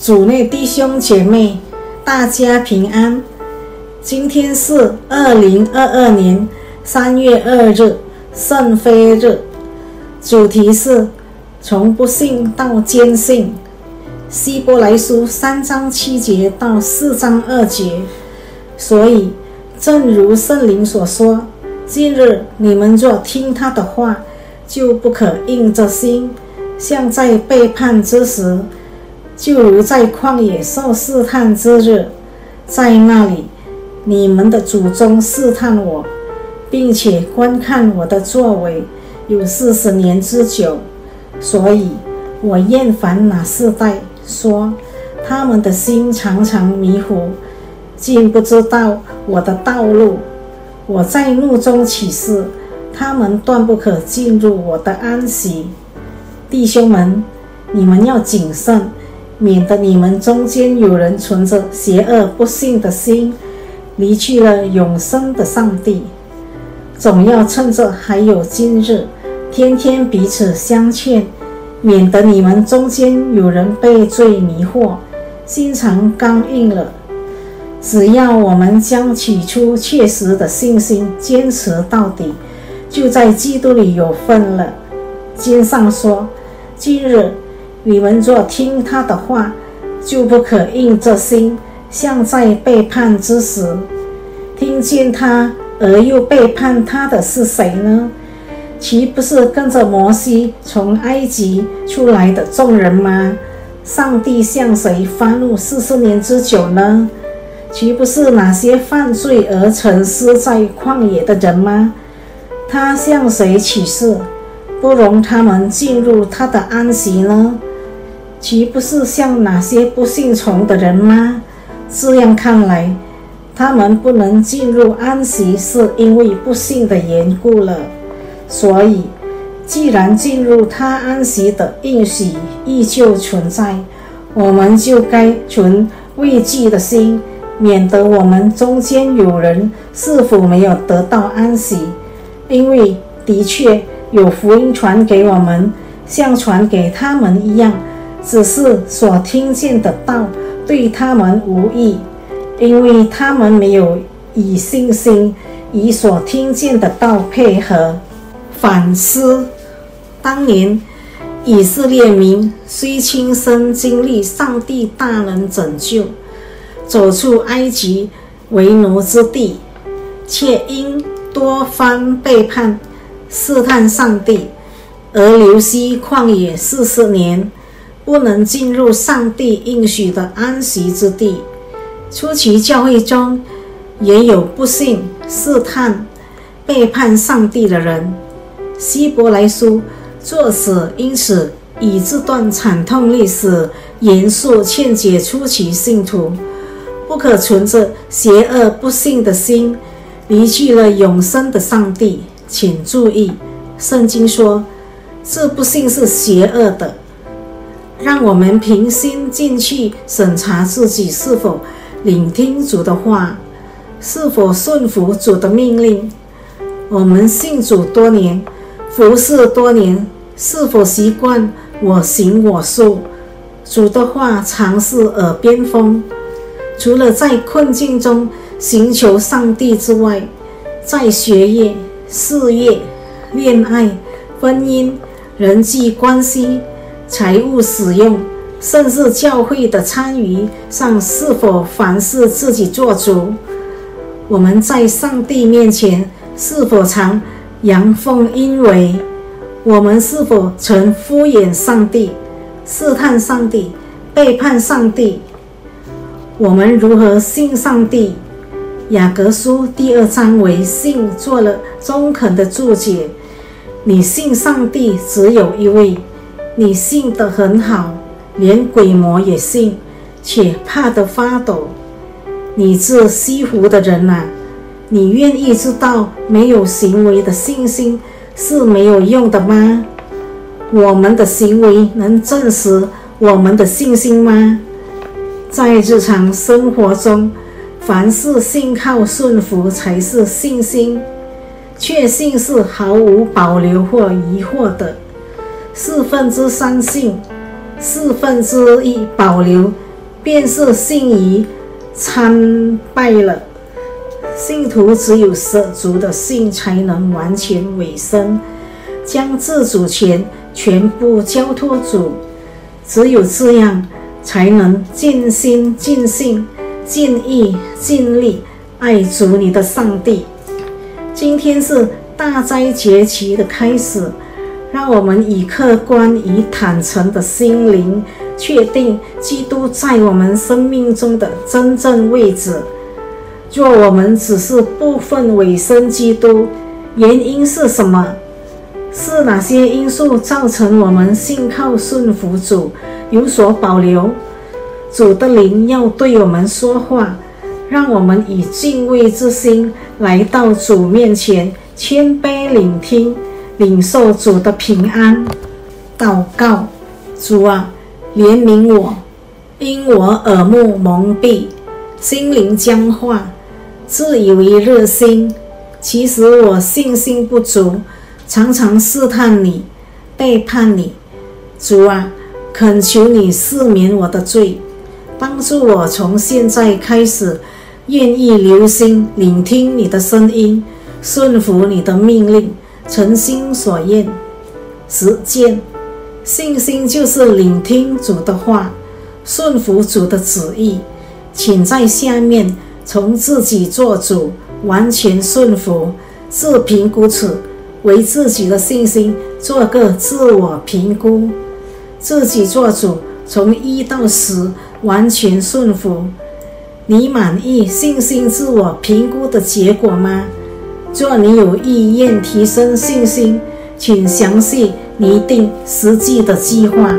主内弟兄姐妹，大家平安。今天是二零二二年三月二日，圣妃日。主题是从不信到坚信。希伯来书三章七节到四章二节。所以，正如圣灵所说：“今日你们若听他的话，就不可硬着心，像在背叛之时。”就如在旷野受试探之日，在那里，你们的祖宗试探我，并且观看我的作为，有四十年之久。所以我厌烦那世代，说他们的心常常迷糊，竟不知道我的道路。我在怒中起誓，他们断不可进入我的安息。弟兄们，你们要谨慎。免得你们中间有人存着邪恶不幸的心，离去了永生的上帝。总要趁着还有今日，天天彼此相劝，免得你们中间有人被罪迷惑，心肠刚硬了。只要我们将起初确实的信心坚持到底，就在基督里有份了。经上说：“今日。”你们若听他的话，就不可硬着心，像在背叛之时。听见他而又背叛他的是谁呢？岂不是跟着摩西从埃及出来的众人吗？上帝向谁发怒四十年之久呢？岂不是那些犯罪而沉思在旷野的人吗？他向谁起誓，不容他们进入他的安息呢？岂不是像那些不信从的人吗？这样看来，他们不能进入安息，是因为不信的缘故了。所以，既然进入他安息的应许依旧存在，我们就该存畏惧的心，免得我们中间有人是否没有得到安息。因为的确有福音传给我们，像传给他们一样。只是所听见的道对他们无益，因为他们没有以信心与所听见的道配合。反思当年以色列民虽亲身经历上帝大能拯救，走出埃及为奴之地，却因多番背叛试探上帝，而流息旷野四十年。不能进入上帝应许的安息之地。初期教会中也有不信、试探、背叛上帝的人。希伯来书作者因此以这段惨痛历史严肃劝解初期信徒，不可存着邪恶不信的心离去了永生的上帝。请注意，圣经说这不信是邪恶的。让我们平心静气审查自己是否聆听主的话，是否顺服主的命令。我们信主多年，服侍多年，是否习惯我行我素？主的话常是耳边风。除了在困境中寻求上帝之外，在学业、事业、恋爱、婚姻、人际关系。财务使用，甚至教会的参与上，是否凡事自己做主？我们在上帝面前是否常阳奉阴违？我们是否曾敷衍上帝、试探上帝、背叛上帝？我们如何信上帝？雅各书第二章为信做了中肯的注解：你信上帝只有一位。你信得很好，连鬼魔也信，且怕得发抖。你这西湖的人呐，你愿意知道没有行为的信心是没有用的吗？我们的行为能证实我们的信心吗？在日常生活中，凡是信靠顺服才是信心，确信是毫无保留或疑惑的。四分之三信，四分之一保留，便是信仪参拜了。信徒只有舍足的信，才能完全委身，将自主权全部交托主。只有这样，才能尽心尽性、尽意尽力爱主你的上帝。今天是大斋节期的开始，让我们以客观、以坦诚的心灵，确定基督在我们生命中的真正位置。若我们只是部分委身基督，原因是什么？是哪些因素造成我们信靠顺服主有所保留？主的灵要对我们说话，让我们以敬畏之心来到主面前，谦卑聆听，领受主的平安。祷告：主啊，怜悯我，因我耳目蒙蔽，心灵僵化。自以为热心，其实我信心不足，常常试探你，背叛你。主啊，恳求你赦免我的罪，帮助我从现在开始，愿意留心聆听你的声音，顺服你的命令，诚心所愿。实践信心就是聆听主的话，顺服主的旨意。请在下面。从自己做主，完全顺服，自评估此，为自己的信心做个自我评估。自己做主，从一到十，完全顺服。你满意信心自我评估的结果吗？若你有意愿提升信心，请详细拟定实际的计划。